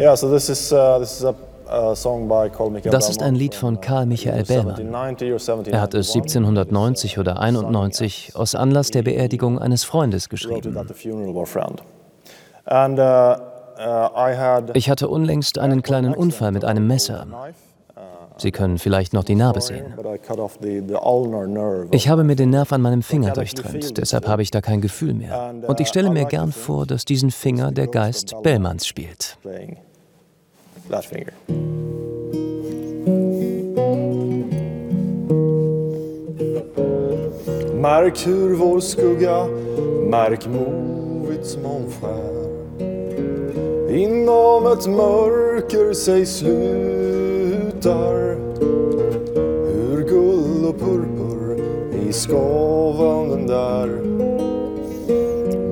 Yeah, so this is uh, this is a, Das ist ein Lied von uh, Karl Michael Bellmann. 1790 or 1791. Er hat es 1790 oder 91 aus Anlass der Beerdigung eines Freundes geschrieben. uh, uh, Ich hatte unlängst einen kleinen Unfall mit einem Messer. knife, Sie können vielleicht noch die Narbe sehen. Ich habe mir den Nerv an meinem Finger durchtrennt, deshalb habe ich da kein Gefühl mehr. Und ich stelle mir gern vor, dass diesen Finger der Geist Bellmanns spielt. Playing that finger. Märk hur vår skugga, märk movits månskär. Inom ett mörker sig slutar. Hur guld och purpur i skavanden där.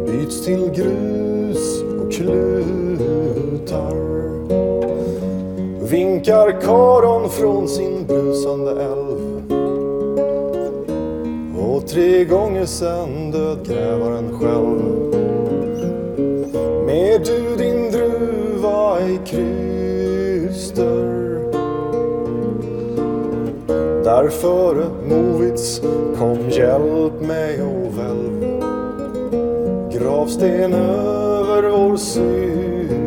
Byts till grus och klutar. Vinkar karon från sin brusande älv. Och tre gånger sen dödgrävaren själv. Med du din druva i kryster Där före Movits kom hjälp mig och välv. Gravsten över vår synd.